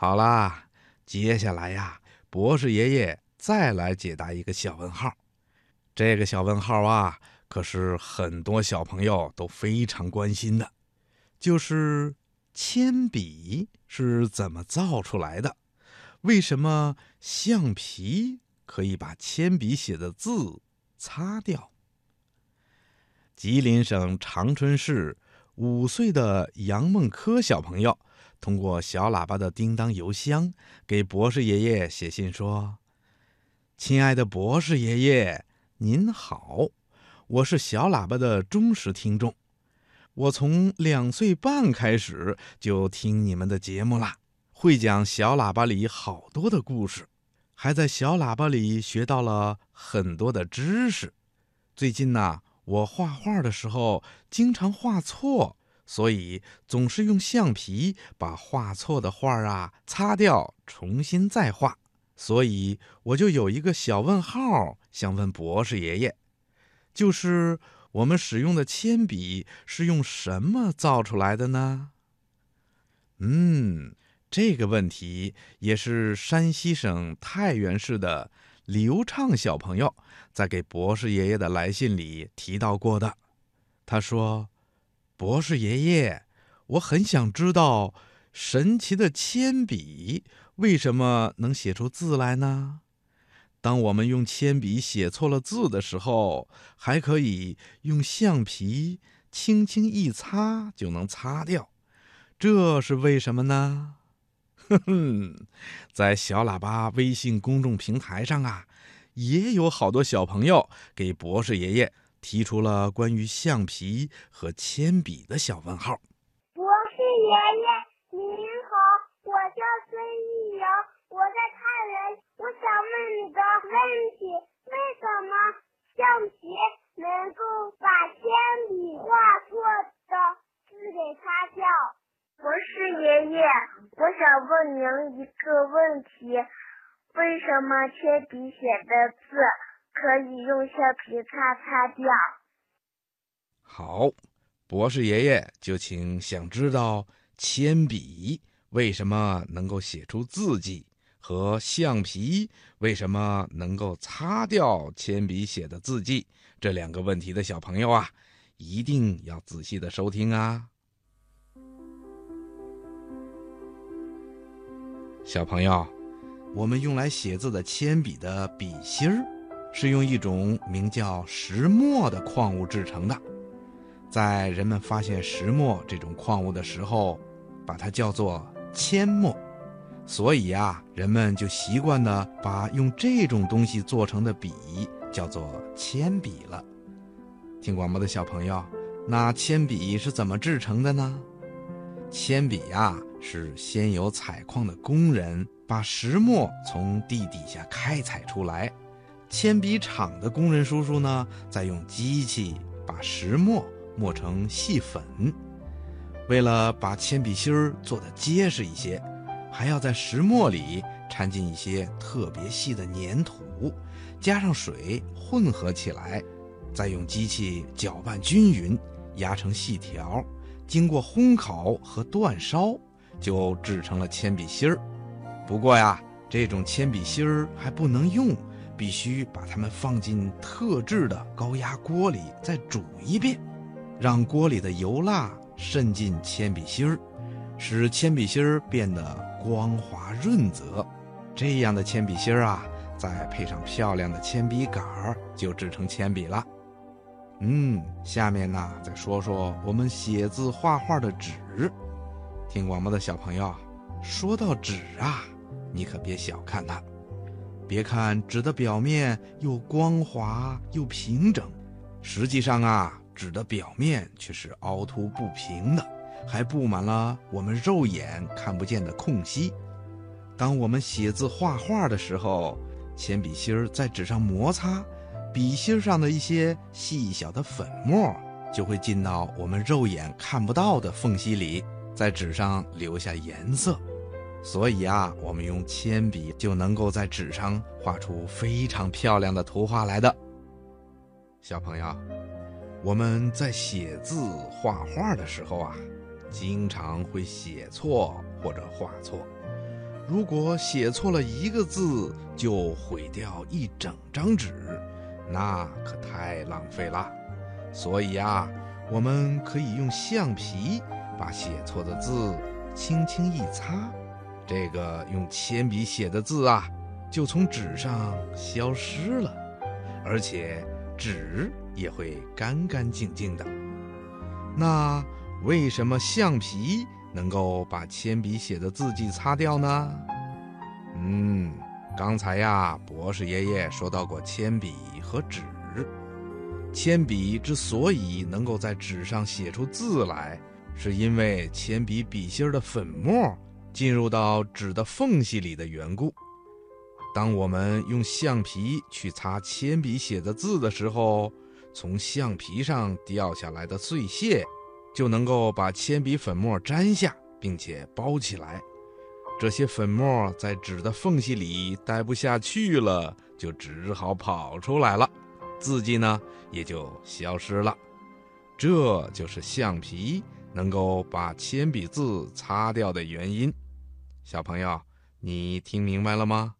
好啦，接下来呀，博士爷爷再来解答一个小问号。这个小问号啊，可是很多小朋友都非常关心的，就是铅笔是怎么造出来的？为什么橡皮可以把铅笔写的字擦掉？吉林省长春市五岁的杨梦科小朋友。通过小喇叭的叮当邮箱，给博士爷爷写信说：“亲爱的博士爷爷，您好，我是小喇叭的忠实听众，我从两岁半开始就听你们的节目啦，会讲小喇叭里好多的故事，还在小喇叭里学到了很多的知识。最近呢，我画画的时候经常画错。”所以总是用橡皮把画错的画啊擦掉，重新再画。所以我就有一个小问号，想问博士爷爷，就是我们使用的铅笔是用什么造出来的呢？嗯，这个问题也是山西省太原市的刘畅小朋友在给博士爷爷的来信里提到过的。他说。博士爷爷，我很想知道，神奇的铅笔为什么能写出字来呢？当我们用铅笔写错了字的时候，还可以用橡皮轻轻一擦就能擦掉，这是为什么呢？哼哼，在小喇叭微信公众平台上啊，也有好多小朋友给博士爷爷。提出了关于橡皮和铅笔的小问号。博士爷爷您好，我叫孙艺瑶，我在太原。我想问你个问题：为什么橡皮能够把铅笔画错的字给擦掉？博士爷爷，我想问您一个问题：为什么铅笔写的字？可以用橡皮擦擦掉。好，博士爷爷就请想知道铅笔为什么能够写出字迹，和橡皮为什么能够擦掉铅笔写的字迹这两个问题的小朋友啊，一定要仔细的收听啊。小朋友，我们用来写字的铅笔的笔芯儿。是用一种名叫石墨的矿物制成的，在人们发现石墨这种矿物的时候，把它叫做铅墨，所以啊，人们就习惯的把用这种东西做成的笔叫做铅笔了。听广播的小朋友，那铅笔是怎么制成的呢？铅笔呀，是先有采矿的工人把石墨从地底下开采出来。铅笔厂的工人叔叔呢，在用机器把石墨磨成细粉。为了把铅笔芯儿做得结实一些，还要在石墨里掺进一些特别细的粘土，加上水混合起来，再用机器搅拌均匀，压成细条，经过烘烤和煅烧，就制成了铅笔芯儿。不过呀，这种铅笔芯儿还不能用。必须把它们放进特制的高压锅里，再煮一遍，让锅里的油蜡渗进铅笔芯儿，使铅笔芯儿变得光滑润泽。这样的铅笔芯儿啊，再配上漂亮的铅笔杆儿，就制成铅笔了。嗯，下面呢，再说说我们写字画画的纸。听广播的小朋友，说到纸啊，你可别小看它。别看纸的表面又光滑又平整，实际上啊，纸的表面却是凹凸不平的，还布满了我们肉眼看不见的空隙。当我们写字画画的时候，铅笔芯儿在纸上摩擦，笔芯上的一些细小的粉末就会进到我们肉眼看不到的缝隙里，在纸上留下颜色。所以啊，我们用铅笔就能够在纸上画出非常漂亮的图画来的。小朋友，我们在写字画画的时候啊，经常会写错或者画错，如果写错了一个字就毁掉一整张纸，那可太浪费了。所以啊，我们可以用橡皮把写错的字轻轻一擦，这个用铅笔写的字啊，就从纸上消失了，而且纸也会干干净净的。那为什么橡皮？能够把铅笔写的字迹擦掉呢？嗯，刚才呀，博士爷爷说到过铅笔和纸。铅笔之所以能够在纸上写出字来，是因为铅笔笔芯的粉末进入到纸的缝隙里的缘故。当我们用橡皮去擦铅笔写的字的时候，从橡皮上掉下来的碎屑。就能够把铅笔粉末粘下，并且包起来。这些粉末在纸的缝隙里待不下去了，就只好跑出来了，字迹呢也就消失了。这就是橡皮能够把铅笔字擦掉的原因。小朋友，你听明白了吗？